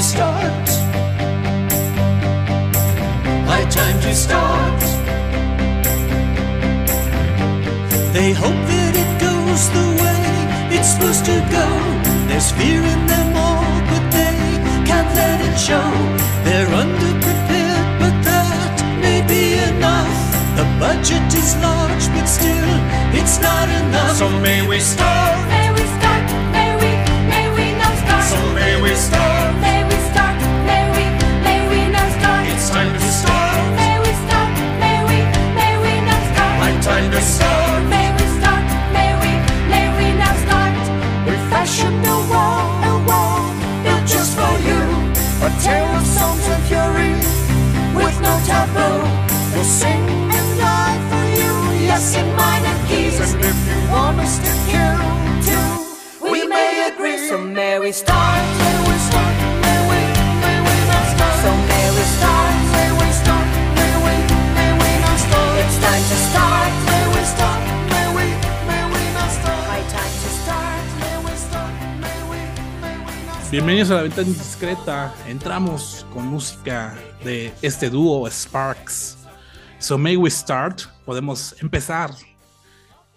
To start. High time to start. They hope that it goes the way it's supposed to go. There's fear in them all, but they can't let it show. They're underprepared, but that may be enough. The budget is large, but still, it's not enough. So may we start. May we start? A tale of songs and fury with no taboo. Bienvenidos a la ventana indiscreta. Entramos con música de este dúo Sparks. So may we start. Podemos empezar.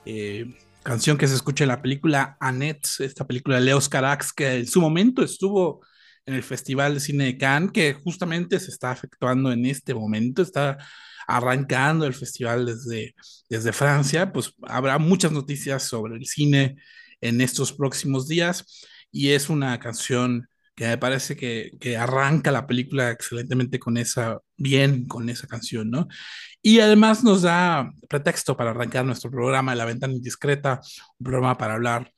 Eh, canción que se escucha en la película Annette, esta película de Leos Carax, que en su momento estuvo en el Festival de Cine de Cannes, que justamente se está efectuando en este momento, está arrancando el festival desde, desde Francia, pues habrá muchas noticias sobre el cine en estos próximos días y es una canción que me parece que, arranca la película excelentemente con esa, bien con esa canción, ¿no? Y además nos da pretexto para arrancar nuestro programa La Ventana Indiscreta, un programa para hablar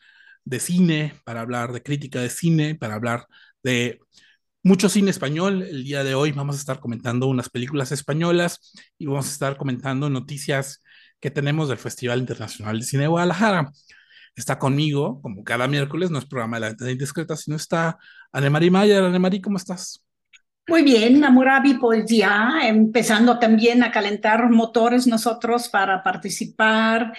de cine, para hablar de crítica de cine, para hablar de mucho cine español. El día de hoy vamos a estar comentando unas películas españolas y vamos a estar comentando noticias que tenemos del Festival Internacional de Cine de Guadalajara. Está conmigo, como cada miércoles, no es programa de La Ventana Indiscreta, sino está Anemarie Mayer. Anemarie, ¿cómo estás? Muy bien, Amurabi, pues ya empezando también a calentar motores nosotros para participar.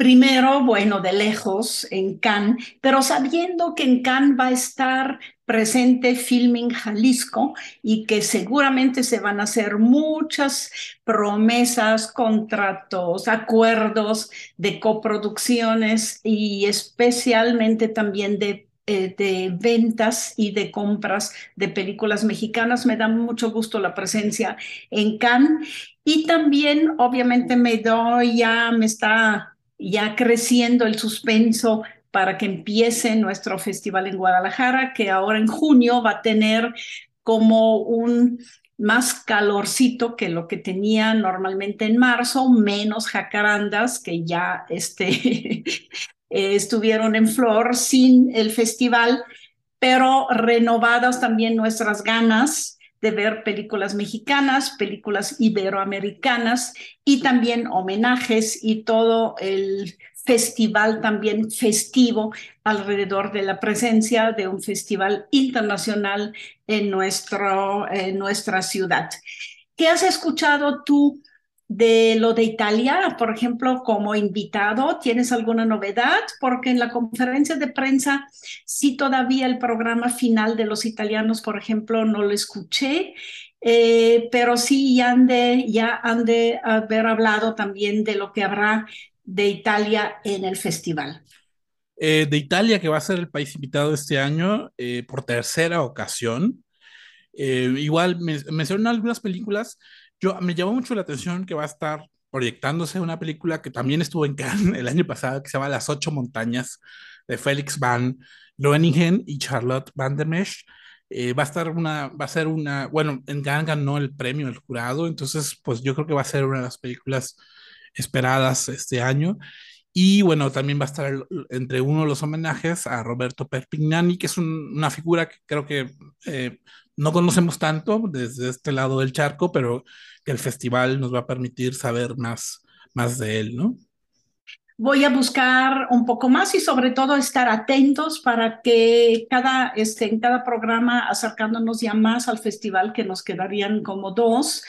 Primero, bueno, de lejos en Cannes, pero sabiendo que en Cannes va a estar presente Filming Jalisco y que seguramente se van a hacer muchas promesas, contratos, acuerdos de coproducciones y especialmente también de eh, ventas y de compras de películas mexicanas. Me da mucho gusto la presencia en Cannes y también obviamente me doy ya, me está ya creciendo el suspenso para que empiece nuestro festival en Guadalajara, que ahora en junio va a tener como un más calorcito que lo que tenía normalmente en marzo, menos jacarandas que ya este, eh, estuvieron en flor sin el festival, pero renovadas también nuestras ganas de ver películas mexicanas, películas iberoamericanas y también homenajes y todo el festival también festivo alrededor de la presencia de un festival internacional en, nuestro, en nuestra ciudad. ¿Qué has escuchado tú de lo de Italia, por ejemplo, como invitado, ¿tienes alguna novedad? Porque en la conferencia de prensa, sí todavía el programa final de los italianos, por ejemplo, no lo escuché, eh, pero sí ya han, de, ya han de haber hablado también de lo que habrá de Italia en el festival. Eh, de Italia, que va a ser el país invitado este año eh, por tercera ocasión. Eh, igual me, mencionan algunas películas. Yo, me llamó mucho la atención que va a estar proyectándose una película que también estuvo en Cannes el año pasado, que se llama Las Ocho Montañas, de Félix Van Groeningen y Charlotte Van der Mesch, Eh, va a estar una, va a ser una, bueno, en Cannes ganó el premio el jurado, entonces pues yo creo que va a ser una de las películas esperadas este año. Y bueno, también va a estar el- entre uno de los homenajes a Roberto Perpignani, que es un- una figura que creo que eh, no conocemos tanto desde este lado del charco, pero que el festival nos va a permitir saber más, más de él, ¿no? Voy a buscar un poco más y sobre todo estar atentos para que cada, este, en cada programa, acercándonos ya más al festival, que nos quedarían como dos,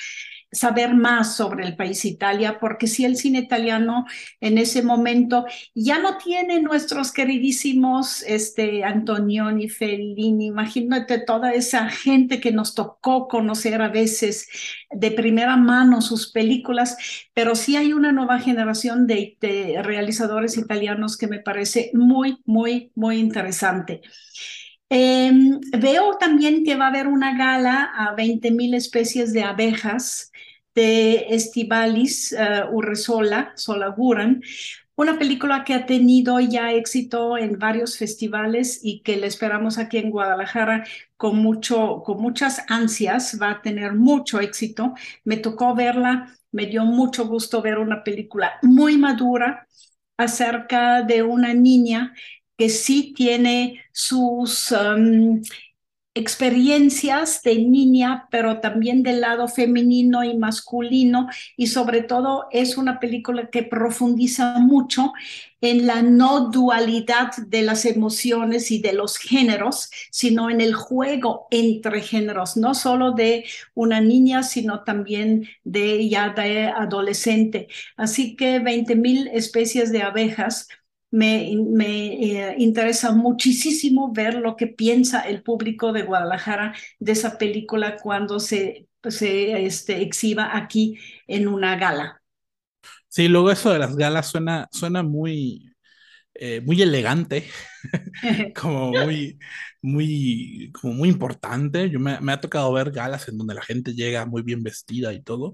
saber más sobre el país Italia, porque si el cine italiano en ese momento ya no tiene nuestros queridísimos este, Antonioni, Fellini, imagínate toda esa gente que nos tocó conocer a veces de primera mano sus películas, pero sí hay una nueva generación de, de realizadores italianos que me parece muy, muy, muy interesante. Eh, veo también que va a haber una gala a 20 mil especies de abejas de Estivalis uh, Urresola, Solaguran, una película que ha tenido ya éxito en varios festivales y que le esperamos aquí en Guadalajara con, mucho, con muchas ansias, va a tener mucho éxito. Me tocó verla, me dio mucho gusto ver una película muy madura acerca de una niña que sí tiene sus um, experiencias de niña, pero también del lado femenino y masculino, y sobre todo es una película que profundiza mucho en la no dualidad de las emociones y de los géneros, sino en el juego entre géneros, no solo de una niña, sino también de ya de adolescente. Así que 20 mil especies de abejas me, me eh, interesa muchísimo ver lo que piensa el público de Guadalajara de esa película cuando se, se este, exhiba aquí en una gala. Sí, luego eso de las galas suena, suena muy, eh, muy elegante, como muy, muy, como muy importante. Yo me, me, ha tocado ver galas en donde la gente llega muy bien vestida y todo.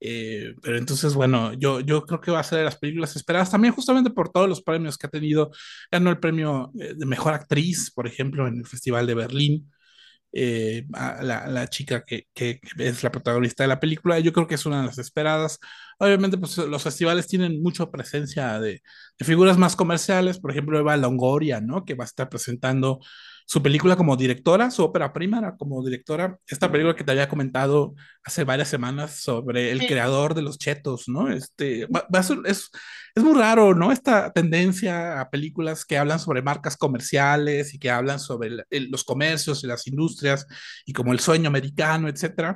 Eh, pero entonces, bueno, yo, yo creo que va a ser de las películas esperadas también justamente por todos los premios que ha tenido. Ganó el premio eh, de Mejor Actriz, por ejemplo, en el Festival de Berlín. Eh, la, la, chica que, que, es la protagonista de la película, yo creo que es una de las esperadas. Obviamente, pues los festivales tienen mucha presencia de, de figuras más comerciales, por ejemplo, Eva Longoria, ¿no? Que va a estar presentando su película como directora, su ópera prima como directora, esta película que te había comentado hace varias semanas sobre el sí. creador de los chetos, ¿no? Este, va, va ser, es, es muy raro, ¿no? Esta tendencia a películas que hablan sobre marcas comerciales y que hablan sobre el, el, los comercios y las industrias y como el sueño americano, etcétera.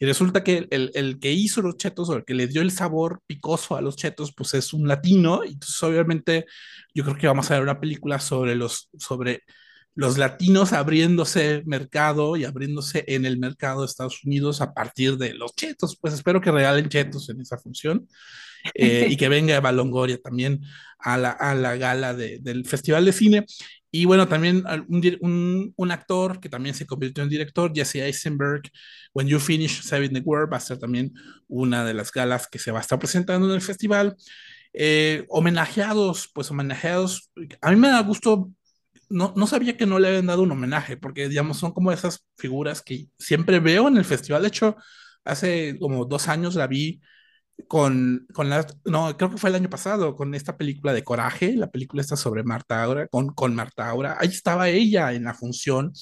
Y resulta que el, el, que hizo los chetos o el que le dio el sabor picoso a los chetos, pues es un latino. Y entonces, obviamente, yo creo que vamos a ver una película sobre los, sobre los latinos abriéndose mercado y abriéndose en el mercado de Estados Unidos a partir de los chetos. Pues espero que regalen chetos en esa función eh, y que venga Eva Longoria también a la, a la gala de, del Festival de Cine. Y bueno, también un, un, un, actor que también se convirtió en director, Jesse Eisenberg, When You Finish Saving the World, va a ser también una de las galas que se va a estar presentando en el festival. Eh, homenajeados, pues homenajeados, a mí me da gusto no, no, sabía que no le habían dado un homenaje, porque digamos, son como esas figuras que siempre veo en el festival. De hecho, hace como dos años la vi con, con la, no, creo que fue el año pasado, con esta película de Coraje, la película está sobre Marta Aura, con, con Marta Aura. Ahí estaba ella en la función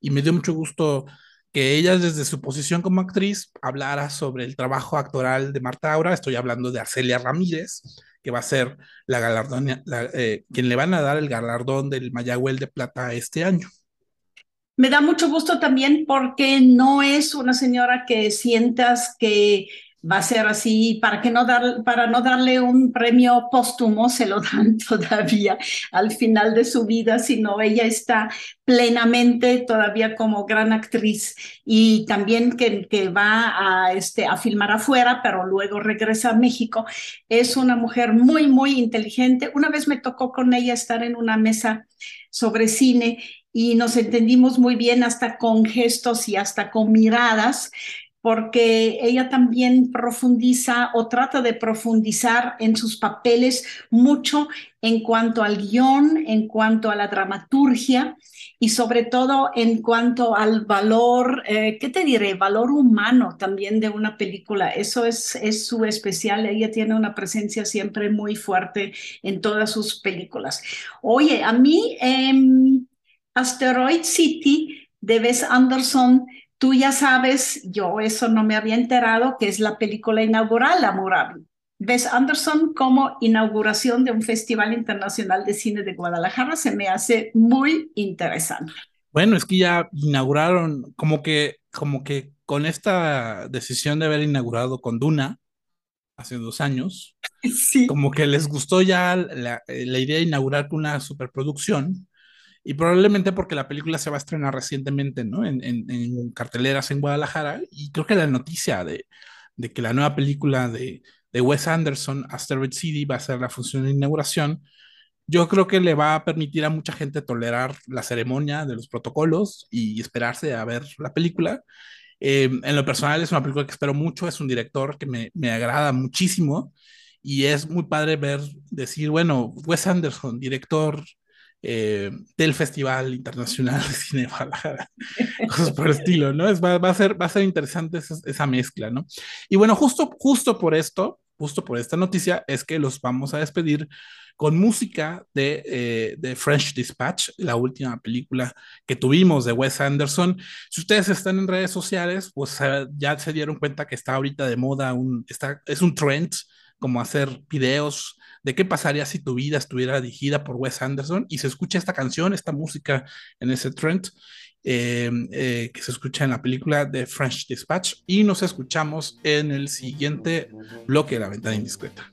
y me dio mucho gusto que ella desde su posición como actriz hablara sobre el trabajo actoral de Marta Aura. Estoy hablando de Arcelia Ramírez, que va a ser la galardón, la, eh, quien le van a dar el galardón del Mayagüel de Plata este año. Me da mucho gusto también porque no es una señora que sientas que va a ser así, para, que no dar, para no darle un premio póstumo, se lo dan todavía al final de su vida, sino ella está plenamente todavía como gran actriz y también que, que va a, este, a filmar afuera, pero luego regresa a México. Es una mujer muy, muy inteligente. Una vez me tocó con ella estar en una mesa sobre cine y nos entendimos muy bien hasta con gestos y hasta con miradas porque ella también profundiza o trata de profundizar en sus papeles mucho en cuanto al guion, en cuanto a la dramaturgia y sobre todo en cuanto al valor, eh, ¿qué te diré? Valor humano también de una película. Eso es, es su especial. Ella tiene una presencia siempre muy fuerte en todas sus películas. Oye, a mí, em, Asteroid City de Wes Anderson, tú ya sabes, yo eso no me había enterado, que es la película inaugural, Amurabi. Wes Anderson como inauguración de un Festival Internacional de Cine de Guadalajara se me hace muy interesante. Bueno, es que ya inauguraron, como que, como que con esta decisión de haber inaugurado con Duna hace dos años, Sí. como que les gustó ya la, la idea de inaugurar una superproducción y probablemente porque la película se va a estrenar recientemente, ¿no? En, en, en carteleras en Guadalajara y creo que la noticia de, de que la nueva película de, de Wes Anderson, Asteroid City, va a ser la función de inauguración, yo creo que le va a permitir a mucha gente tolerar la ceremonia de los protocolos y esperarse a ver la película. Eh, en lo personal es una película que espero mucho, es un director que me, me agrada muchísimo y es muy padre ver, decir, bueno, Wes Anderson, director eh, del Festival Internacional de Cine de Guadalajara, por estilo, ¿no? Es, va, va, a ser, va a ser interesante esa, esa, mezcla, ¿no? Y bueno, justo, justo por esto, justo por esta noticia, es que los vamos a despedir con música de, eh, de, French Dispatch, la última película que tuvimos de Wes Anderson. Si ustedes están en redes sociales, pues uh, ya se dieron cuenta que está ahorita de moda, un, está, es un trend como hacer videos de qué pasaría si tu vida estuviera dirigida por Wes Anderson y se escucha esta canción, esta música en ese trend. Eh, eh, que se escucha en la película de French Dispatch y nos escuchamos en el siguiente bloque de la ventana indiscreta.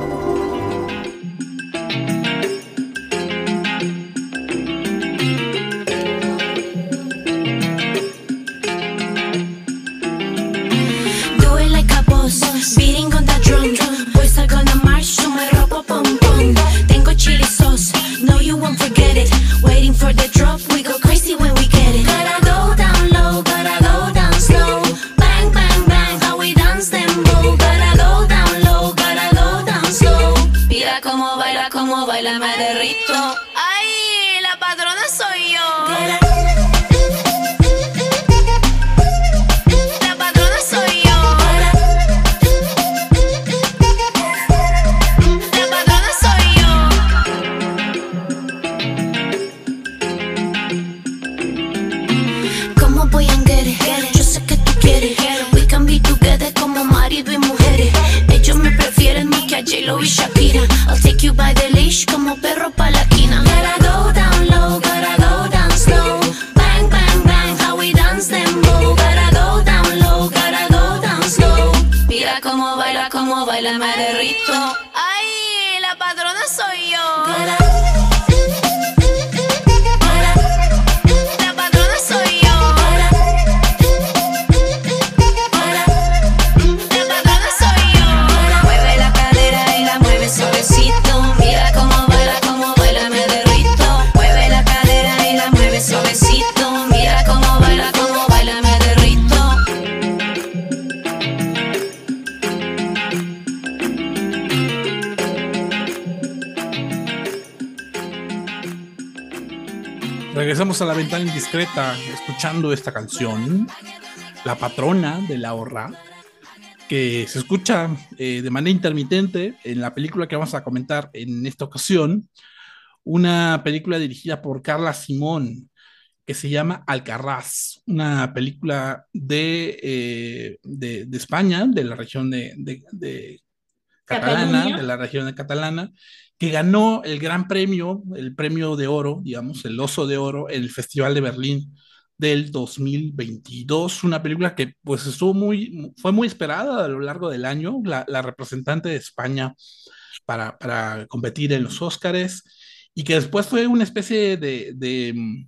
A la ventana indiscreta escuchando esta canción la patrona de la horra, que se escucha eh, de manera intermitente en la película que vamos a comentar en esta ocasión, una película dirigida por Carla Simón, que se llama Alcarraz, una película de, eh, de, de, España, de la región de, de catalana, Cataluña. de la región de catalana, que ganó el gran premio, el premio de oro, digamos, el oso de oro en el Festival de Berlín del 2022, una película que pues estuvo muy, fue muy esperada a lo largo del año, la, la representante de España para, para, competir en los Óscares. Y que después fue una especie de, de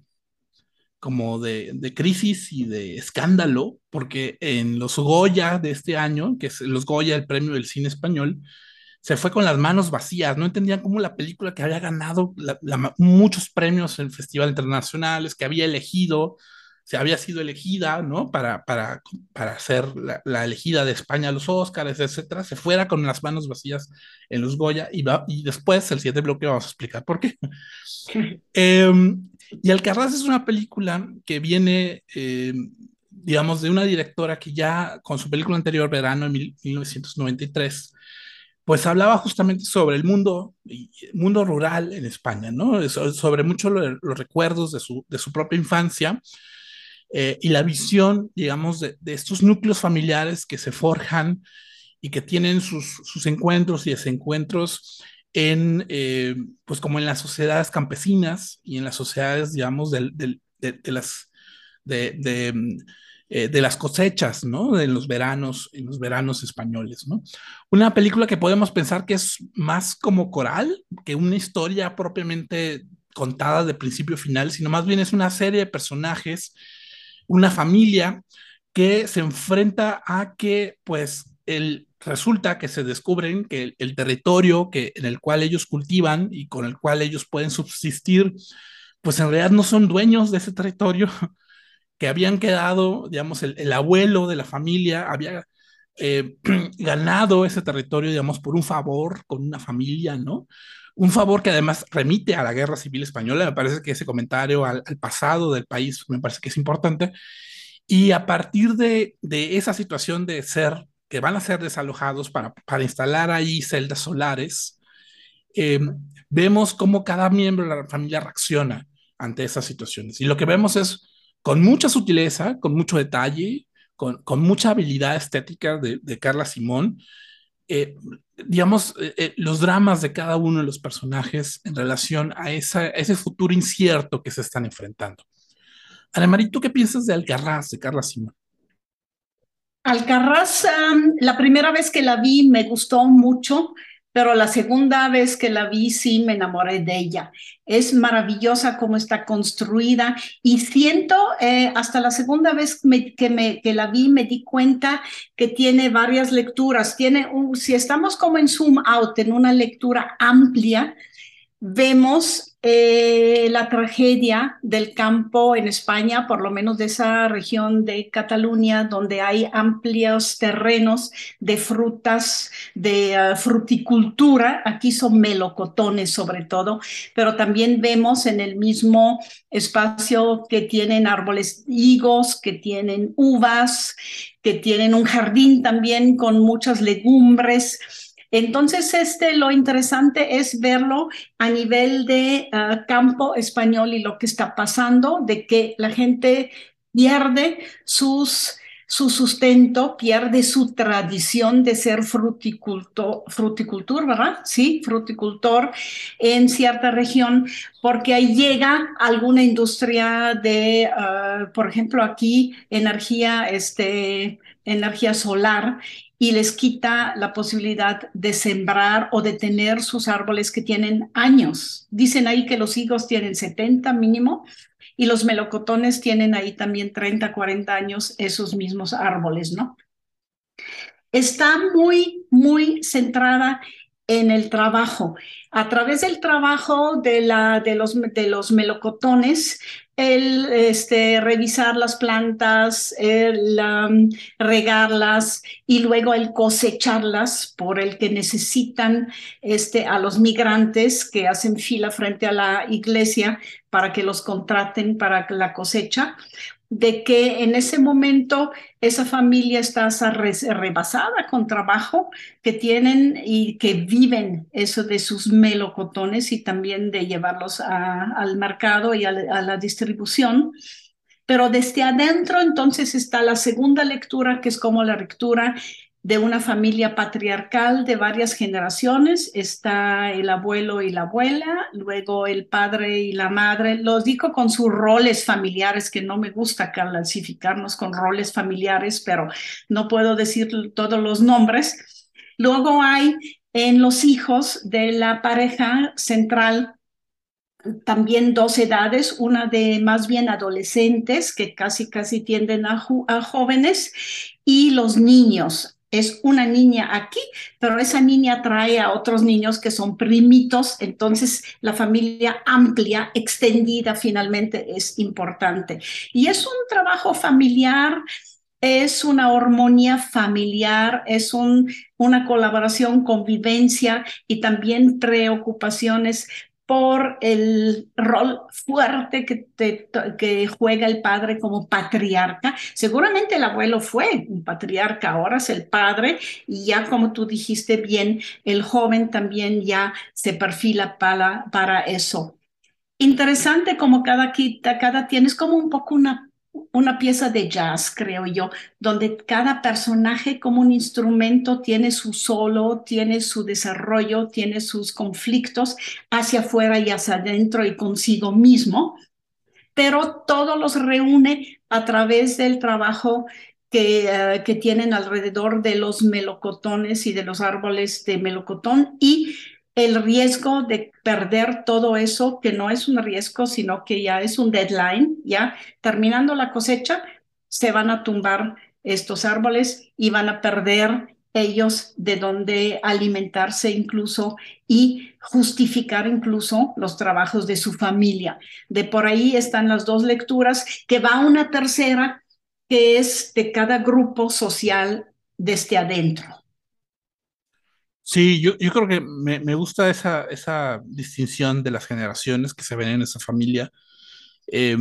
como de, de, crisis y de escándalo, porque en los Goya de este año, que es los Goya, el premio del cine español, se fue con las manos vacías, no entendían cómo la película que había ganado la, la, muchos premios en festivales internacionales, que había elegido, se había sido elegida, ¿no? Para, para, para ser la, la, elegida de España a los Óscares, etcétera, se fuera con las manos vacías en los Goya y, va, y después, el siguiente bloque, vamos a explicar por qué. eh, y Alcarraz es una película que viene, eh, digamos, de una directora que ya con su película anterior, Verano, en 1993, pues hablaba justamente sobre el mundo, mundo rural en España, ¿no? Sobre mucho lo, los recuerdos de su, de su propia infancia eh, y la visión, digamos, de, estos núcleos familiares que se forjan y que tienen sus, sus encuentros y desencuentros en, eh, pues como en las sociedades campesinas y en las sociedades, digamos, de, de, de las, de, eh, de, las cosechas, ¿no? De los veranos, en los veranos españoles, ¿no? Una película que podemos pensar que es más como coral que una historia propiamente contada de principio a final, sino más bien es una serie de personajes, una familia que se enfrenta a que, pues, el, resulta que se descubren que el, el, territorio que, en el cual ellos cultivan y con el cual ellos pueden subsistir, pues en realidad no son dueños de ese territorio, que habían quedado, digamos, el, el abuelo de la familia había eh, ganado ese territorio, digamos, por un favor con una familia, ¿no? Un favor que además remite a la guerra civil española, me parece que ese comentario al, pasado del país me parece que es importante. Y a partir de, esa situación de ser que van a ser desalojados para, para instalar ahí celdas solares, eh, vemos cómo cada miembro de la familia reacciona ante esas situaciones. Y lo que vemos es con mucha sutileza, con mucho detalle, con, mucha habilidad estética de, Carla Simón, eh, digamos, eh, los dramas de cada uno de los personajes en relación a, esa, a ese futuro incierto que se están enfrentando. Ana ¿tú qué piensas de Alcarraz, de Carla Simón? Alcarraz, um, la primera vez que la vi me gustó mucho, pero la segunda vez que la vi sí me enamoré de ella. Es maravillosa cómo está construida y siento, eh, hasta la segunda vez que, me, que la vi me di cuenta que tiene varias lecturas. Tiene si estamos como en zoom out, en una lectura amplia, vemos eh, la tragedia del campo en España, por lo menos de esa región de Cataluña, donde hay amplios terrenos de frutas, de uh, fruticultura. Aquí son melocotones sobre todo, pero también vemos en el mismo espacio que tienen árboles higos, que tienen uvas, que tienen un jardín también con muchas legumbres. Entonces, este, lo interesante es verlo a nivel de uh, campo español y lo que está pasando, de que la gente pierde sus, su sustento, pierde su tradición de ser fruticultor, fruticultor, ¿verdad? Sí, fruticultor en cierta región, porque ahí llega alguna industria de, uh, por ejemplo, aquí, energía, este, energía solar y les quita la posibilidad de sembrar o de tener sus árboles que tienen años. Dicen ahí que los higos tienen 70 mínimo y los melocotones tienen ahí también 30, 40 años esos mismos árboles, ¿no? Está muy, muy centrada en el trabajo. A través del trabajo de, la, de, los, de los melocotones, el este, revisar las plantas, regarlas y luego el cosecharlas por el que necesitan este, a los migrantes que hacen fila frente a la iglesia para que los contraten para la cosecha. De que en ese momento esa familia está rebasada con trabajo que tienen y que viven eso de sus melocotones y también de llevarlos al mercado y a, a la distribución. Pero desde adentro entonces está la segunda lectura, que es como la lectura de una familia patriarcal de varias generaciones. Está el abuelo y la abuela, luego el padre y la madre. Los digo con sus roles familiares, que no me gusta clasificarnos con roles familiares, pero no puedo decir todos los nombres. Luego hay en los hijos de la pareja central también dos edades, una de más bien adolescentes, que casi casi tienden a, a jóvenes, y los niños es una niña aquí, pero esa niña trae a otros niños que son primitos, entonces la familia amplia, extendida finalmente es importante. Y es un trabajo familiar, es una armonía familiar, es un, una colaboración, convivencia y también preocupaciones por el rol fuerte que, que, juega el padre como patriarca. Seguramente el abuelo fue un patriarca, ahora es el padre y ya como tú dijiste bien, el joven también ya se perfila para, para eso. Interesante como cada cada tienes como un poco una una pieza de jazz, creo yo, donde cada personaje como un instrumento tiene su solo, tiene su desarrollo, tiene sus conflictos hacia afuera y hacia adentro y consigo mismo, pero todo los reúne a través del trabajo que, eh, que tienen alrededor de los melocotones y de los árboles de melocotón y el riesgo de perder todo eso, que no es un riesgo, sino que ya es un deadline, ya terminando la cosecha, se van a tumbar estos árboles y van a perder ellos de donde alimentarse incluso y justificar incluso los trabajos de su familia. De por ahí están las dos lecturas, que va una tercera, que es de cada grupo social desde adentro. Sí, yo, yo creo que me, me, gusta esa, esa distinción de las generaciones que se ven en esa familia, eh,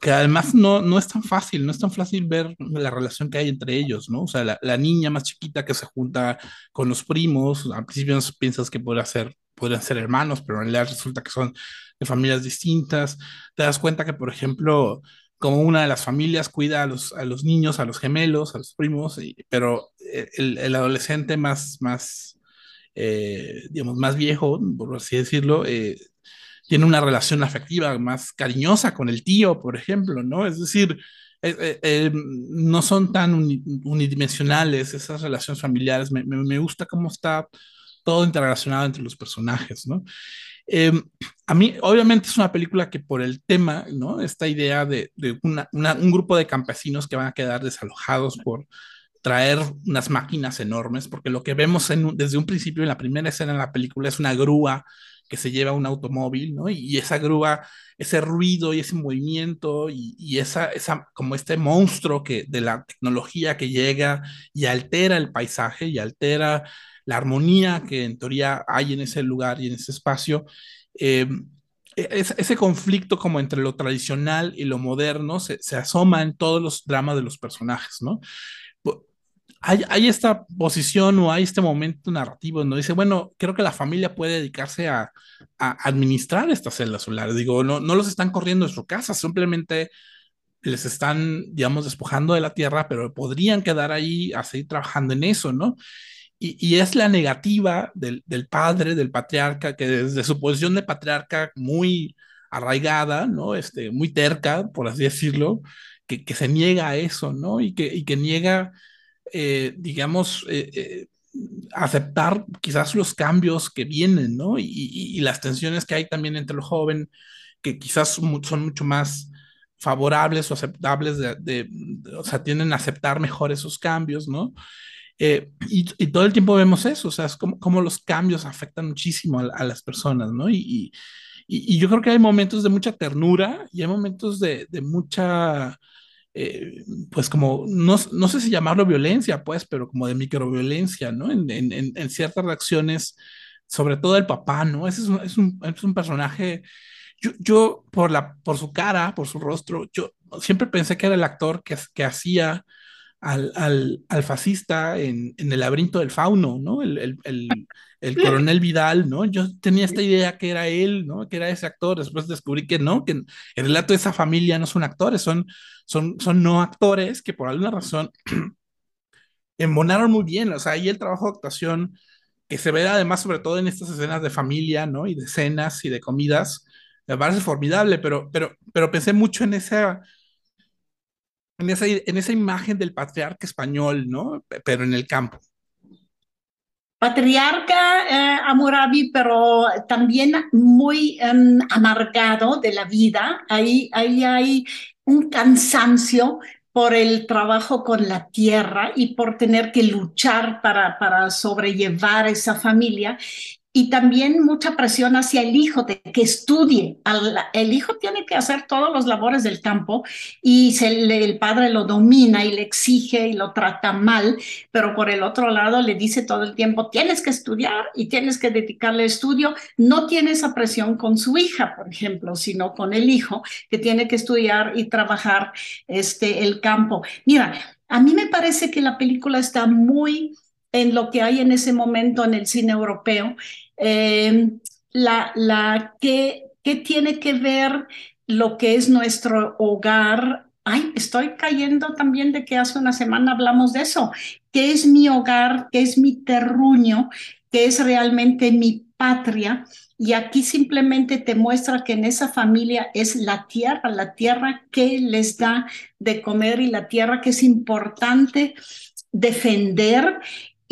que además no, no es tan fácil, no es tan fácil ver la relación que hay entre ellos, ¿no? O sea, la, la niña más chiquita que se junta con los primos, al principio piensas que podría ser, podrían ser hermanos, pero en realidad resulta que son de familias distintas. Te das cuenta que, por ejemplo, como una de las familias cuida a los, a los niños, a los gemelos, a los primos, pero el, el, adolescente más, más eh, digamos, más viejo, por así decirlo, eh, tiene una relación afectiva más cariñosa con el tío, por ejemplo, ¿no? Es decir, eh, eh no son tan unidimensionales esas relaciones familiares. Me, me, gusta cómo está todo interrelacionado entre los personajes, ¿no? Eh, a mí, obviamente, es una película que por el tema, ¿no? Esta idea de, de una, un grupo de campesinos que van a quedar desalojados por traer unas máquinas enormes, porque lo que vemos desde un principio en la primera escena de la película es una grúa que se lleva un automóvil, ¿no? Y, esa grúa, ese ruido y ese movimiento y, esa, esa, como este monstruo que, de la tecnología que llega y altera el paisaje y altera la armonía que en teoría hay en ese lugar y en ese espacio, eh, es, ese conflicto como entre lo tradicional y lo moderno se, asoma en todos los dramas de los personajes, ¿no? Hay, hay, esta posición o hay este momento narrativo donde dice, bueno, creo que la familia puede dedicarse a, administrar estas celdas solares. Digo, no, no los están corriendo de su casa, simplemente les están, digamos, despojando de la tierra, pero podrían quedar ahí a seguir trabajando en eso, ¿no? Y, y, es la negativa del, del, padre, del patriarca, que desde su posición de patriarca muy arraigada, ¿no? Este, muy terca, por así decirlo, que, que se niega a eso, ¿no? Y que, y que niega, eh, digamos, eh, eh, aceptar quizás los cambios que vienen, ¿no? Y, y, y, las tensiones que hay también entre el joven, que quizás son mucho más favorables o aceptables, de, de, de, o sea, tienden a aceptar mejor esos cambios, ¿no? Eh, y, y, todo el tiempo vemos eso, o sea, es como, como los cambios afectan muchísimo a, a las personas, ¿no? Y, yo creo que hay momentos de mucha ternura y hay momentos de mucha, eh, pues como, no, no, sé si llamarlo violencia, pues, pero como de microviolencia, ¿no? En, en, en ciertas reacciones, sobre todo el papá, ¿no? Ese es un, es un, es un personaje yo, yo por, la, por su cara, por su rostro, yo siempre pensé que era el actor que, que hacía al, al, al fascista en, en, el laberinto del fauno, ¿no? El, el, el, el, coronel Vidal, ¿no? Yo tenía esta idea que era él, ¿no? Que era ese actor, después descubrí que no, que el relato de esa familia no son actores, son, son, son no actores que por alguna razón embonaron muy bien, o sea, ahí el trabajo de actuación que se ve además sobre todo en estas escenas de familia, ¿no? Y de cenas y de comidas, me parece formidable, pero, pero, pero pensé mucho en esa, en esa, en esa imagen del patriarca español, ¿no? Pero en el campo. Patriarca eh, Amurabi, pero también muy um, amargado de la vida. Ahí, ahí hay un cansancio por el trabajo con la tierra y por tener que luchar para, para sobrellevar esa familia y también mucha presión hacia el hijo de que estudie. el hijo tiene que hacer todos los labores del campo y el padre lo domina y le exige y lo trata mal, pero por el otro lado le dice todo el tiempo, tienes que estudiar y tienes que dedicarle estudio. No tiene esa presión con su hija, por ejemplo, sino con el hijo que tiene que estudiar y trabajar este, el campo. Mira, a mí me parece que la película está muy en lo que hay en ese momento en el cine europeo eh, la, la que tiene que ver lo que es nuestro hogar. Ay, estoy cayendo también de que hace una semana hablamos de eso. ¿Qué es mi hogar? ¿Qué es mi terruño? ¿Qué es realmente mi patria? Y aquí simplemente te muestra que en esa familia es la tierra, la tierra que les da de comer y la tierra que es importante defender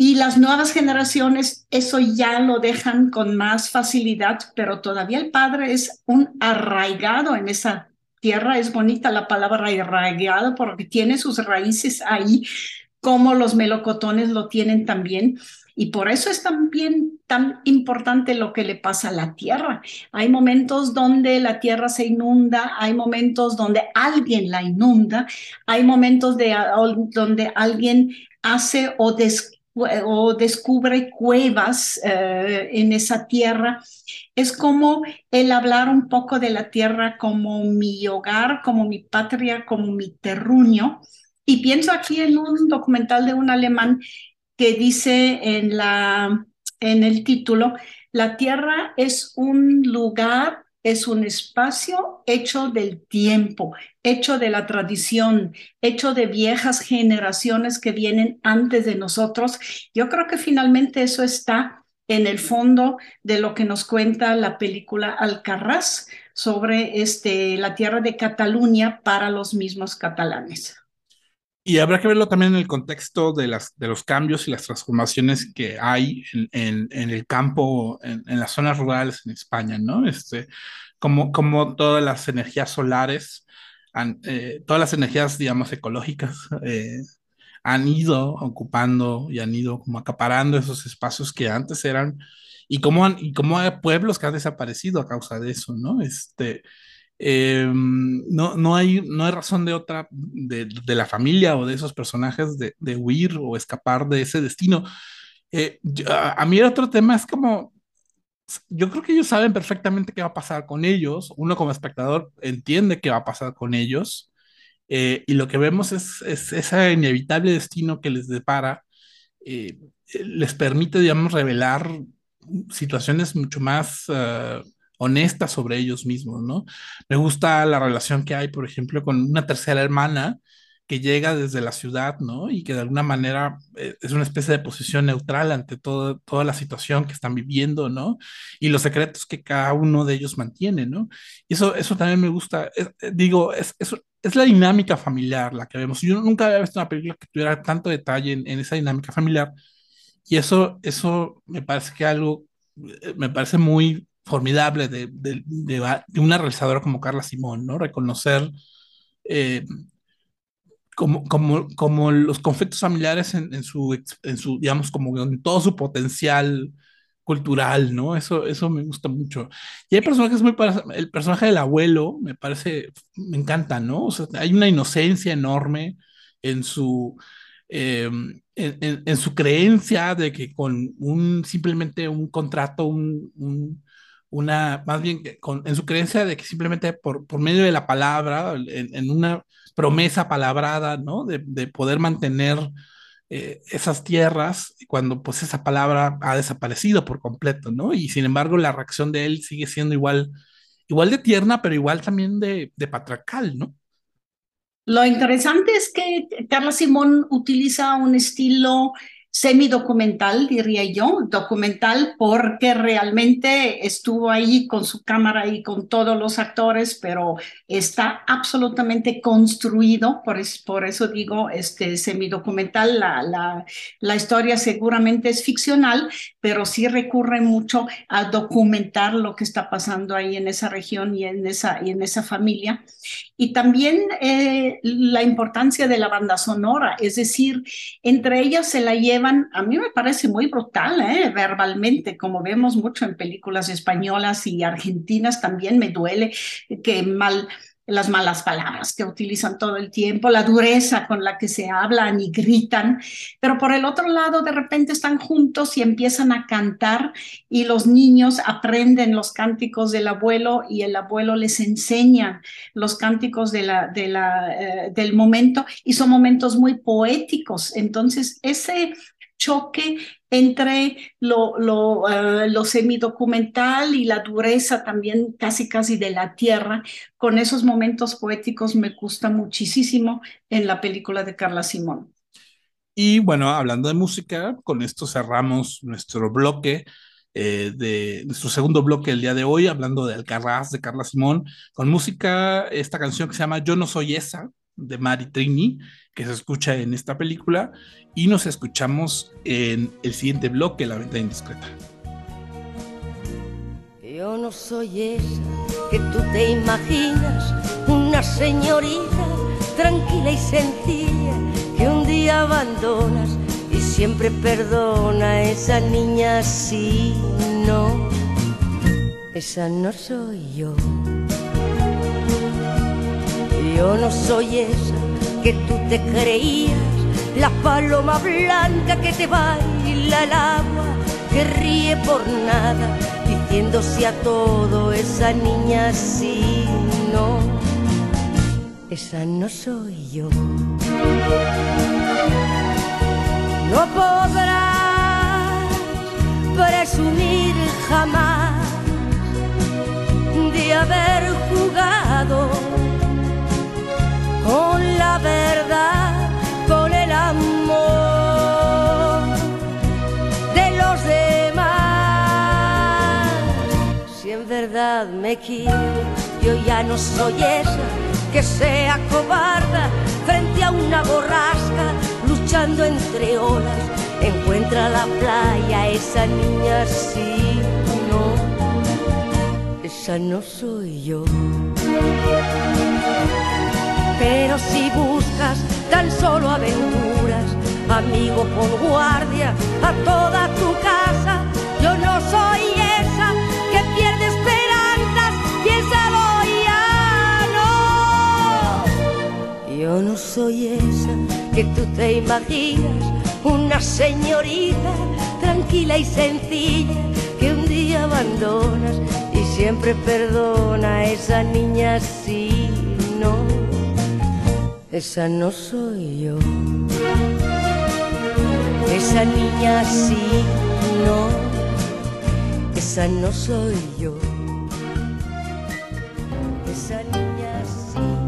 y las nuevas generaciones eso ya lo dejan con más facilidad, pero todavía el padre es un arraigado en esa tierra. Es bonita la palabra arraigado porque tiene sus raíces ahí, como los melocotones lo tienen también. Y por eso es también tan importante lo que le pasa a la tierra. Hay momentos donde la tierra se inunda, hay momentos donde alguien la inunda, hay momentos de, donde alguien hace o descubre o descubre cuevas eh, en esa tierra. Es como el hablar un poco de la tierra como mi hogar, como mi patria, como mi terruño. Y pienso aquí en un documental de un alemán que dice en, la, en el título, la tierra es un lugar es un espacio hecho del tiempo, hecho de la tradición, hecho de viejas generaciones que vienen antes de nosotros. Yo creo que finalmente eso está en el fondo de lo que nos cuenta la película Alcarraz sobre este, la tierra de Cataluña para los mismos catalanes. Y habrá que verlo también en el contexto de, las, de los cambios y las transformaciones que hay en, en, el campo, en, en, las zonas rurales en España, ¿no? Este, como, como todas las energías solares, han, eh, todas las energías, digamos, ecológicas, eh, han ido ocupando y han ido como acaparando esos espacios que antes eran, y cómo, han, y cómo hay pueblos que han desaparecido a causa de eso, ¿no? Este, eh, no, no, hay, no hay razón de otra, de, la familia o de esos personajes de, huir o escapar de ese destino. Eh, yo, a, mí el otro tema es como, yo creo que ellos saben perfectamente qué va a pasar con ellos, uno como espectador entiende qué va a pasar con ellos, eh, y lo que vemos es, es, ese inevitable destino que les depara, eh, les permite, digamos, revelar situaciones mucho más... Uh, honestas sobre ellos mismos, ¿no? Me gusta la relación que hay, por ejemplo, con una tercera hermana que llega desde la ciudad, ¿no? Y que de alguna manera eh, es una especie de posición neutral ante todo, toda la situación que están viviendo, ¿no? Y los secretos que cada uno de ellos mantiene, ¿no? Y eso, eso también me gusta. Eh, digo, es, es, es, la dinámica familiar la que vemos. Yo nunca había visto una película que tuviera tanto detalle en, en esa dinámica familiar. Y eso, eso me parece que algo, eh, me parece muy formidable de, de, de, una realizadora como Carla Simón, ¿no? Reconocer eh, como, como, como los conflictos familiares en, en, su, en su, digamos, como en todo su potencial cultural, ¿no? Eso, eso me gusta mucho. Y hay personajes muy, el personaje del abuelo me parece, me encanta, ¿no? O sea, hay una inocencia enorme en su, eh, en, en, su creencia de que con un, simplemente un contrato, un una, más bien en su creencia de que simplemente por, por medio de la palabra, en, una promesa palabrada, ¿no? De, de poder mantener eh, esas tierras cuando pues esa palabra ha desaparecido por completo, ¿no? Y sin embargo la reacción de él sigue siendo igual, igual de tierna, pero igual también de, de ¿no? Lo interesante es que Carla Simón utiliza un estilo semidocumental, diría yo, documental porque realmente estuvo ahí con su cámara y con todos los actores, pero está absolutamente construido, por, es, por eso digo este semidocumental, la, la, la historia seguramente es ficcional, pero sí recurre mucho a documentar lo que está pasando ahí en esa región y en esa, y en esa familia. Y también eh, la importancia de la banda sonora, es decir, entre ellas se la llevan, a mí me parece muy brutal, ¿eh? verbalmente, como vemos mucho en películas españolas y argentinas, también me duele que mal las malas palabras que utilizan todo el tiempo, la dureza con la que se hablan y gritan, pero por el otro lado de repente están juntos y empiezan a cantar y los niños aprenden los cánticos del abuelo y el abuelo les enseña los cánticos eh, del momento y son momentos muy poéticos. Entonces, ese choque entre lo, lo, uh, lo semidocumental y la dureza también casi casi de la tierra, con esos momentos poéticos me gusta muchísimo en la película de Carla Simón. Y bueno, hablando de música, con esto cerramos nuestro bloque. Eh, de nuestro segundo bloque el día de hoy, hablando de Alcarraz de Carla Simón, con música, esta canción que se llama Yo no soy esa, de Mari Trini, que se escucha en esta película, y nos escuchamos en el siguiente bloque, La Venta Indiscreta. Yo no soy esa que tú te imaginas, una señorita tranquila y sencilla que un día abandonas y siempre perdona a esa niña si no. Esa no soy yo. Yo no soy esa que tú te creías, la paloma blanca que te baila el agua, que ríe por nada, diciéndose a todo esa niña sí, no. Esa no soy yo. Yo ya no soy esa que sea cobarda frente a una borrasca, luchando entre olas. Encuentra la playa esa niña, sí, no, esa no soy yo. Pero si buscas tan solo aventuras, amigo, pon guardia a toda tu casa. Yo no soy Yo no soy esa que tú te imaginas, una señorita tranquila y sencilla que un día abandonas y siempre perdona a esa niña sí, no esa no soy yo. Esa niña sí, no, esa no soy yo.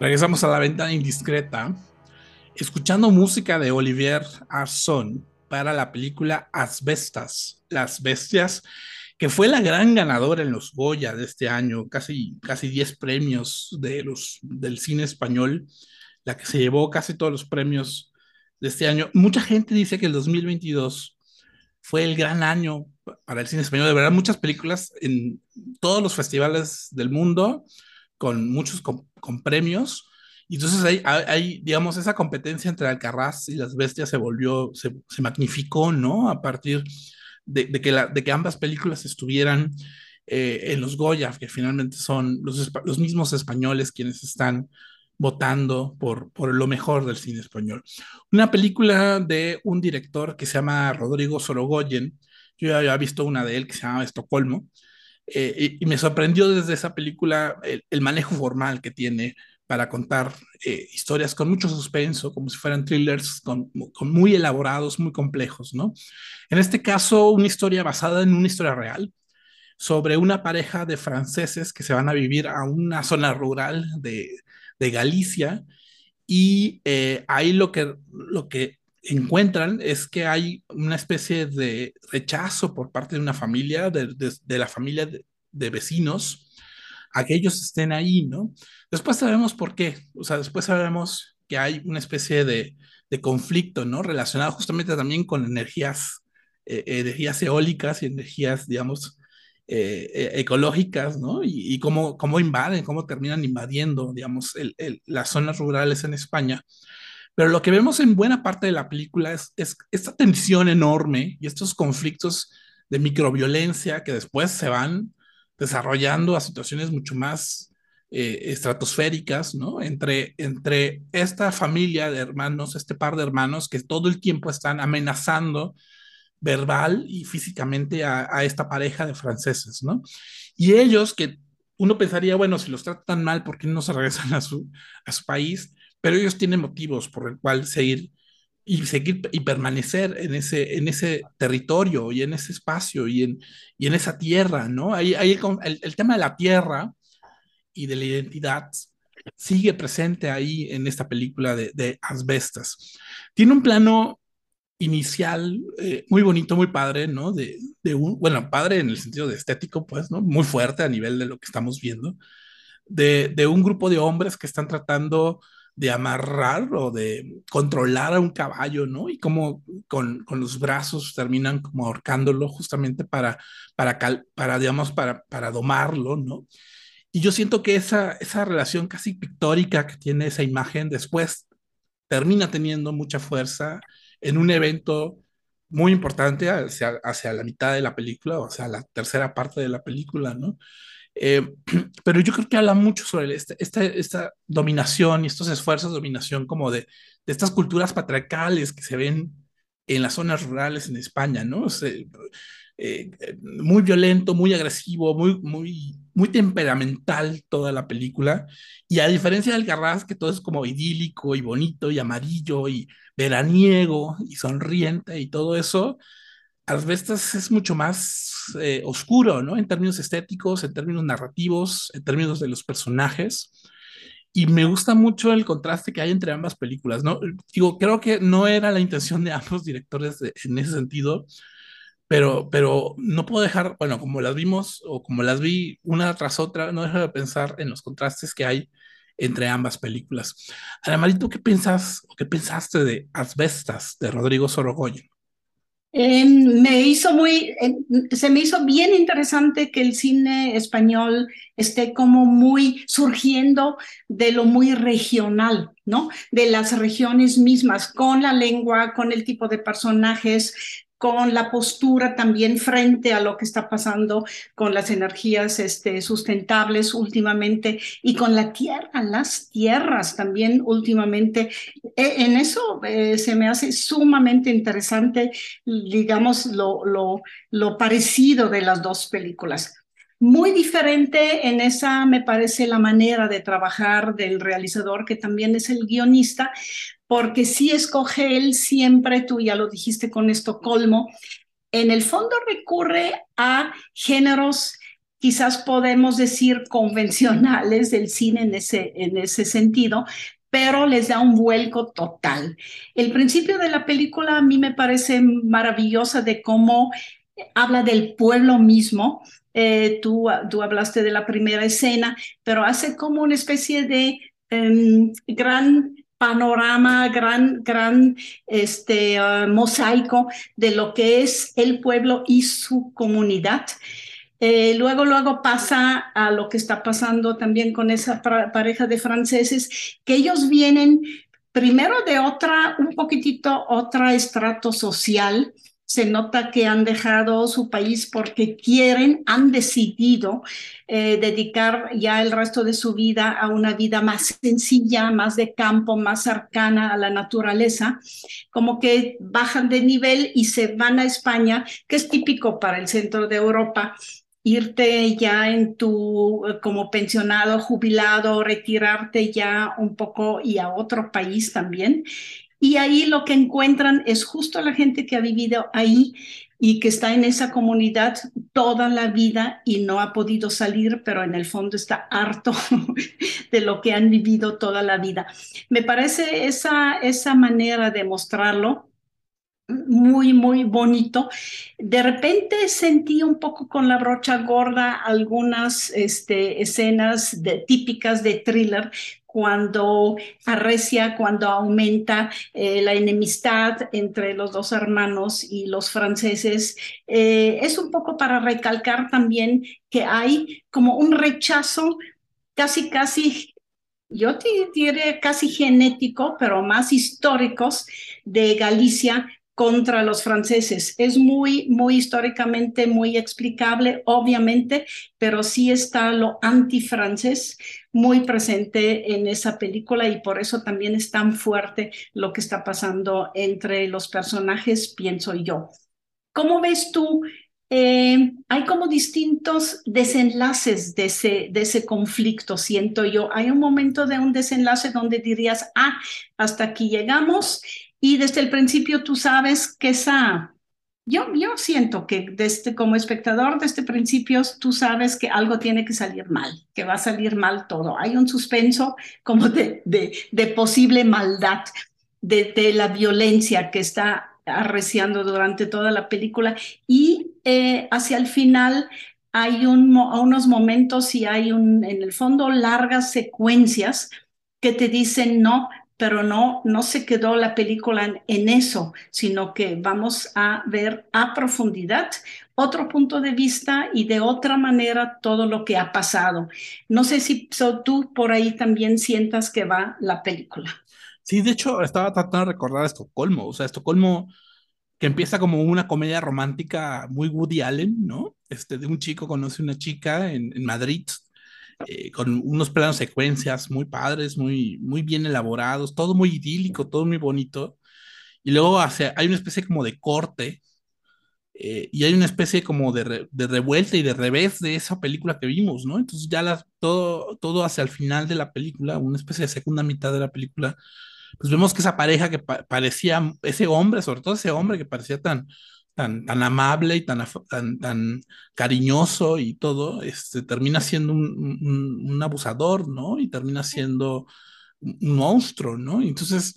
Regresamos a la ventana indiscreta, escuchando música de Olivier Arson para la película Asbestas, Las Bestias, que fue la gran ganadora en los Goya de este año, casi, casi 10 premios de los, del cine español, la que se llevó casi todos los premios de este año. Mucha gente dice que el 2022 fue el gran año para el cine español. De verdad, muchas películas en todos los festivales del mundo con muchos premios. Y entonces hay, hay, digamos, esa competencia entre Alcarraz y las bestias se volvió, se, magnificó, ¿no? A partir de, de, que la, de que ambas películas estuvieran eh, en los Goya, que finalmente son los, los mismos españoles quienes están votando por, por lo mejor del cine español. Una película de un director que se llama Rodrigo Sorogoyen, yo ya había visto una de él que se llama Estocolmo, eh, y, me sorprendió desde esa película el, manejo formal que tiene para contar eh, historias con mucho suspenso, como si fueran thrillers con, muy elaborados, muy complejos, ¿no? En este caso, una historia basada en una historia real sobre una pareja de franceses que se van a vivir a una zona rural de, de Galicia y eh, ahí lo que, lo que encuentran es que hay una especie de rechazo por parte de una familia, de, de, la familia de, vecinos, a que ellos estén ahí, ¿no? Después sabemos por qué, o sea, después sabemos que hay una especie de, conflicto, ¿no? Relacionado justamente también con energías, eh, energías eólicas y energías, digamos, eh, e, ecológicas, ¿no? Y, y, cómo, cómo invaden, cómo terminan invadiendo, digamos, el, el, las zonas rurales en España. Pero lo que vemos en buena parte de la película es, es esta tensión enorme y estos conflictos de microviolencia que después se van desarrollando a situaciones mucho más eh, estratosféricas, ¿no? Entre, entre esta familia de hermanos, este par de hermanos que todo el tiempo están amenazando verbal y físicamente a, a, esta pareja de franceses, ¿no? Y ellos que uno pensaría, bueno, si los tratan mal, ¿por qué no se regresan a su, a su país? Pero ellos tienen motivos por el cual seguir y seguir y permanecer en ese, en ese territorio y en ese espacio y en, y en esa tierra, ¿no? Ahí, ahí el, el, tema de la tierra y de la identidad sigue presente ahí en esta película de, de Asbestas. Tiene un plano inicial eh, muy bonito, muy padre, ¿no? De, de, un, bueno, padre en el sentido de estético, pues, ¿no? Muy fuerte a nivel de lo que estamos viendo, de, de un grupo de hombres que están tratando de amarrar o de controlar a un caballo, ¿no? Y como con, con los brazos terminan como ahorcándolo justamente para, para, para digamos, para, para domarlo, ¿no? Y yo siento que esa, esa relación casi pictórica que tiene esa imagen después termina teniendo mucha fuerza en un evento muy importante hacia, hacia la mitad de la película, o hacia la tercera parte de la película, ¿no? Eh, pero yo creo que habla mucho sobre este, esta, esta dominación y estos esfuerzos de dominación como de, de, estas culturas patriarcales que se ven en las zonas rurales en España, ¿no? O sea, eh, muy violento, muy agresivo, muy, muy, muy temperamental toda la película. Y a diferencia del Garras, que todo es como idílico y bonito y amarillo y veraniego y sonriente y todo eso, Asbestas es mucho más eh, oscuro, ¿no? En términos estéticos, en términos narrativos, en términos de los personajes. Y me gusta mucho el contraste que hay entre ambas películas, ¿no? Digo, creo que no era la intención de ambos directores de, en ese sentido, pero, pero no puedo dejar, bueno, como las vimos o como las vi una tras otra, no dejo de pensar en los contrastes que hay entre ambas películas. Ana Marito, ¿qué piensas o qué pensaste de Asbestas de Rodrigo Sorogoyen? Eh, me hizo muy, eh, se me hizo bien interesante que el cine español esté como muy surgiendo de lo muy regional, ¿no? De las regiones mismas, con la lengua, con el tipo de personajes, con la postura también frente a lo que está pasando con las energías este, sustentables últimamente y con la tierra, las tierras también últimamente. E, en eso eh, se me hace sumamente interesante, digamos, lo, lo, lo parecido de las dos películas. Muy diferente en esa, me parece, la manera de trabajar del realizador, que también es el guionista, porque sí escoge él siempre, tú ya lo dijiste con Estocolmo, en el fondo recurre a géneros quizás podemos decir convencionales del cine en ese, en ese sentido, pero les da un vuelco total. El principio de la película a mí me parece maravillosa de cómo habla del pueblo mismo. Eh, tú, tú hablaste de la primera escena, pero hace como una especie de um, gran panorama, gran, gran este, uh, mosaico de lo que es el pueblo y su comunidad. Eh, luego, luego pasa a lo que está pasando también con esa pareja de franceses, que ellos vienen primero de otra, un poquitito otra estrato social, se nota que han dejado su país porque quieren, han decidido eh, dedicar ya el resto de su vida a una vida más sencilla, más de campo, más cercana a la naturaleza, como que bajan de nivel y se van a España, que es típico para el centro de Europa, irte ya en tu como pensionado, jubilado, retirarte ya un poco y a otro país también. Y ahí lo que encuentran es justo la gente que ha vivido ahí y que está en esa comunidad toda la vida y no ha podido salir, pero en el fondo está harto de lo que han vivido toda la vida. Me parece esa, esa manera de mostrarlo muy, muy bonito. De repente sentí un poco con la brocha gorda algunas este, escenas típicas de thriller, cuando arrecia, cuando aumenta eh, la enemistad entre los dos hermanos y los franceses. Eh, es un poco para recalcar también que hay como un rechazo casi, casi yo te diría casi genético, pero más históricos de Galicia contra los franceses. Es muy, muy históricamente muy explicable, obviamente, pero sí está lo antifrancés muy presente en esa película y por eso también es tan fuerte lo que está pasando entre los personajes, pienso yo. ¿Cómo ves tú? Eh, hay como distintos desenlaces de ese, de ese conflicto, siento yo. Hay un momento de un desenlace donde dirías, ah, hasta aquí llegamos y desde el principio tú sabes que esa, yo, yo siento que desde, como espectador desde principio tú sabes que algo tiene que salir mal, que va a salir mal todo. Hay un suspenso como de, de, de posible maldad, de, de, la violencia que está arreciando durante toda la película y eh, hacia el final hay un, unos momentos y hay un, en el fondo largas secuencias que te dicen, no, pero no, no se quedó la película en, eso, sino que vamos a ver a profundidad otro punto de vista y de otra manera todo lo que ha pasado. No sé si tú por ahí también sientas que va la película. Sí, de hecho, estaba tratando de recordar Estocolmo, o sea, Estocolmo que empieza como una comedia romántica muy Woody Allen, ¿no? Este, de un chico conoce una chica en Madrid, eh, con unos planos secuencias muy padres, muy, muy bien elaborados, todo muy idílico, todo muy bonito. Y luego hace, hay una especie como de corte eh, y hay una especie como de, de, revuelta y de revés de esa película que vimos, ¿no? Entonces ya la, todo, todo hacia el final de la película, una especie de segunda mitad de la película, pues vemos que esa pareja que parecía, ese hombre, sobre todo ese hombre que parecía tan, tan, tan amable y tan, tan, tan cariñoso y todo, este, termina siendo un, un, abusador, ¿no? Y termina siendo un monstruo, ¿no? entonces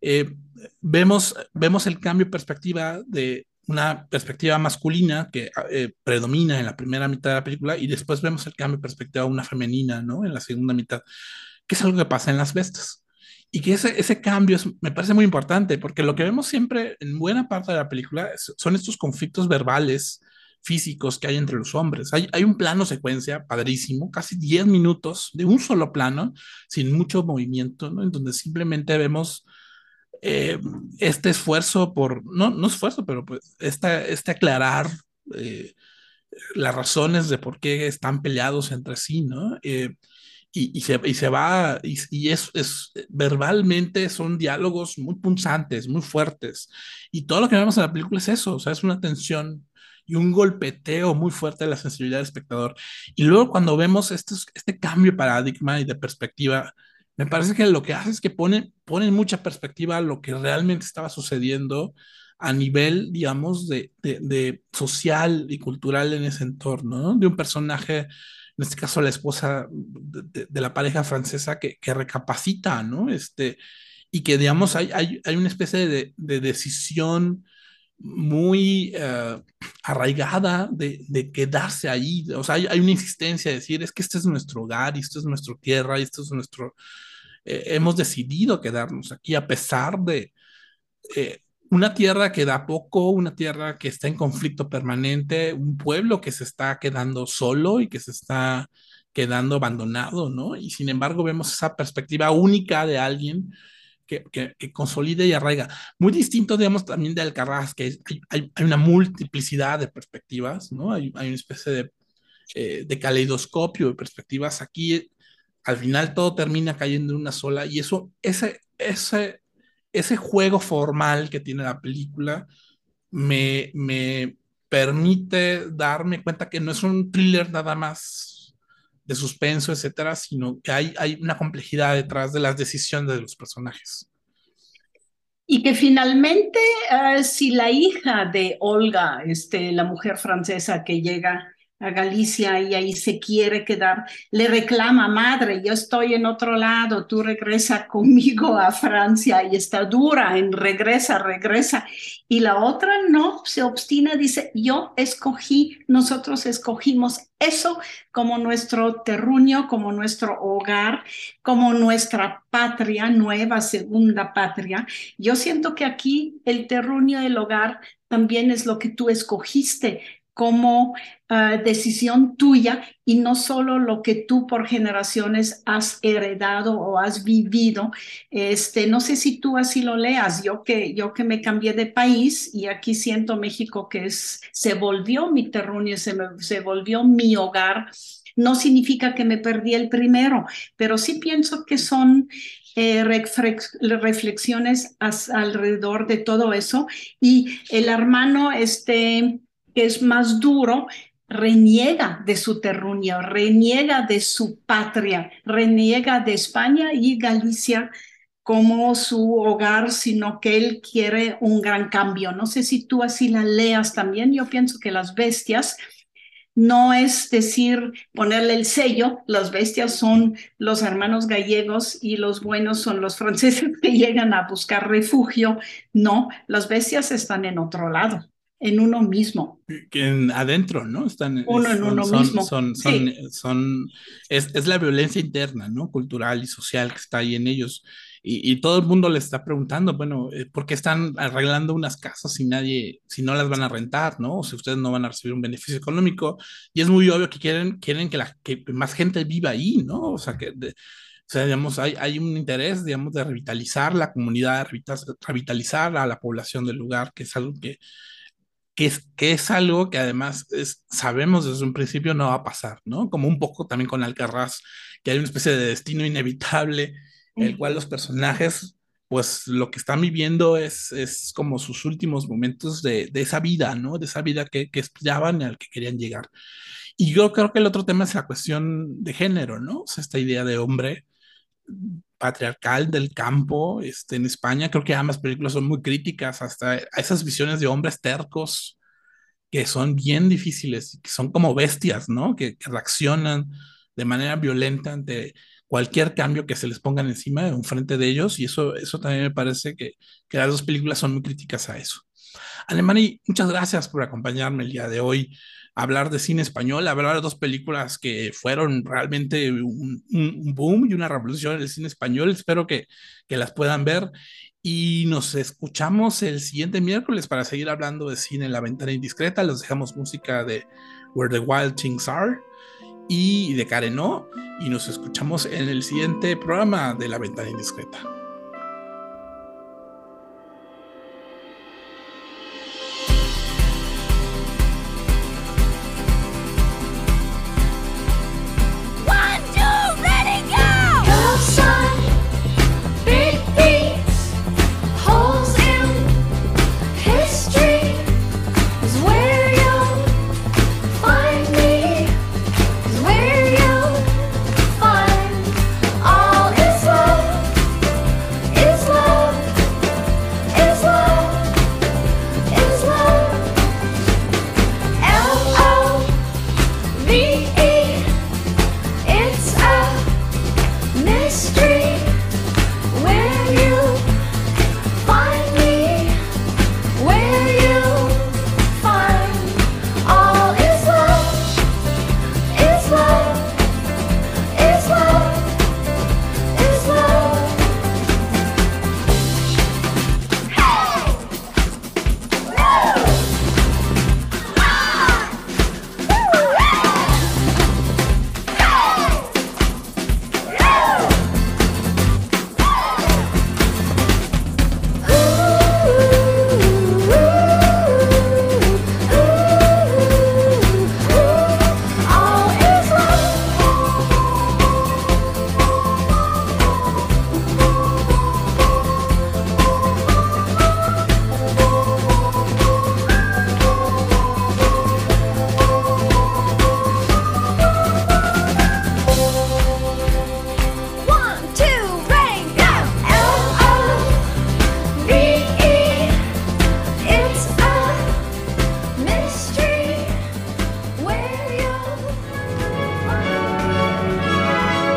eh, vemos, vemos el cambio de perspectiva de una perspectiva masculina que eh, predomina en la primera mitad de la película y después vemos el cambio de perspectiva a una femenina, ¿no? En la segunda mitad, que es algo que pasa en las bestas. Y que ese, ese cambio me parece muy importante, porque lo que vemos siempre en buena parte de la película son estos conflictos verbales, físicos que hay entre los hombres. Hay, hay un plano secuencia padrísimo, casi 10 minutos de un solo plano, sin mucho movimiento, ¿no? en donde simplemente vemos eh, este esfuerzo por, no, no esfuerzo, pero pues esta, este aclarar eh, las razones de por qué están peleados entre sí, ¿no? Eh, y, se, y se va, y, es, es, verbalmente son diálogos muy punzantes, muy fuertes. Y todo lo que vemos en la película es eso, o sea, es una tensión y un golpeteo muy fuerte de la sensibilidad del espectador. Y luego cuando vemos este, este cambio de paradigma y de perspectiva, me parece que lo que hace es que pone, pone mucha perspectiva lo que realmente estaba sucediendo a nivel, digamos, de, de, social y cultural en ese entorno, ¿no? De un personaje, en este caso la esposa de, la pareja francesa que, recapacita, ¿no? Este, y que, digamos, hay, hay, hay una especie de, de decisión muy uh, arraigada de, quedarse ahí. O sea, hay, hay, una insistencia de decir, es que este es nuestro hogar y esto es nuestra tierra y esto es nuestro... Eh, hemos decidido quedarnos aquí a pesar de eh, una tierra que da poco, una tierra que está en conflicto permanente, un pueblo que se está quedando solo y que se está quedando abandonado, ¿no? Y sin embargo vemos esa perspectiva única de alguien que, que, que, y arraiga. Muy distinto, digamos, también de Alcaraz, que hay, hay, hay, una multiplicidad de perspectivas, ¿no? Hay, hay una especie de, eh, de, caleidoscopio de perspectivas. Aquí, al final, todo termina cayendo en una sola, y eso, ese, ese, ese juego formal que tiene la película me, me permite darme cuenta que no es un thriller nada más de suspenso, etcétera, sino que hay, hay una complejidad detrás de las decisiones de los personajes. Y que finalmente, uh, si la hija de Olga, este, la mujer francesa que llega a Galicia y ahí se quiere quedar, le reclama, madre, yo estoy en otro lado, tú regresa conmigo a Francia y está dura en regresa, regresa. Y la otra no, se obstina, dice, yo escogí, nosotros escogimos eso como nuestro terruño, como nuestro hogar, como nuestra patria, nueva segunda patria. Yo siento que aquí el terruño del hogar también es lo que tú escogiste como uh, decisión tuya y no solo lo que tú por generaciones has heredado o has vivido. Este, no sé si tú así lo leas. Yo que, yo que me cambié de país y aquí siento México que es, se volvió mi terruño, se, me, se volvió mi hogar. No significa que me perdí el primero, pero sí pienso que son eh, reflexiones alrededor de todo eso. Y el hermano, este, que es más duro, reniega de su terruño, reniega de su patria, reniega de España y Galicia como su hogar, sino que él quiere un gran cambio. No sé si tú así la leas también. Yo pienso que las bestias no es decir ponerle el sello, las bestias son los hermanos gallegos y los buenos son los franceses que llegan a buscar refugio. No, las bestias están en otro lado en uno mismo. En, adentro, ¿no? Están, uno en son, uno son, mismo. Son, son, sí. son, es, es, la violencia interna, ¿no? Cultural y social que está ahí en ellos. Y, y, todo el mundo les está preguntando, bueno, eh, ¿por qué están arreglando unas casas si nadie, si no las van a rentar, ¿no? O si ustedes no van a recibir un beneficio económico. Y es muy obvio que quieren, quieren que, la, que más gente viva ahí, ¿no? O sea, que... De, o sea, digamos, hay, hay un interés, digamos, de revitalizar la comunidad, revitalizar a la población del lugar, que es algo que, que es, que es algo que además es, sabemos desde un principio no va a pasar, ¿no? Como un poco también con Alcarraz, que hay una especie de destino inevitable, el cual los personajes, pues lo que están viviendo es, es como sus últimos momentos de, de esa vida, ¿no? De esa vida que, que esperaban y al que querían llegar. Y yo creo que el otro tema es la cuestión de género, ¿no? O sea, esta idea de hombre patriarcal del campo este, en España. Creo que ambas películas son muy críticas hasta a esas visiones de hombres tercos que son bien difíciles, que son como bestias, ¿no? Que, reaccionan de manera violenta ante cualquier cambio que se les pongan encima, en frente de ellos, y eso, eso también me parece que, que las dos películas son muy críticas a eso. Alemani, muchas gracias por acompañarme el día de hoy hablar de cine español, hablar de dos películas que fueron realmente un, un boom y una revolución en el cine español. Espero que, que las puedan ver y nos escuchamos el siguiente miércoles para seguir hablando de cine en la ventana indiscreta. Los dejamos música de Where the Wild Things Are y de Karenó y nos escuchamos en el siguiente programa de la ventana indiscreta.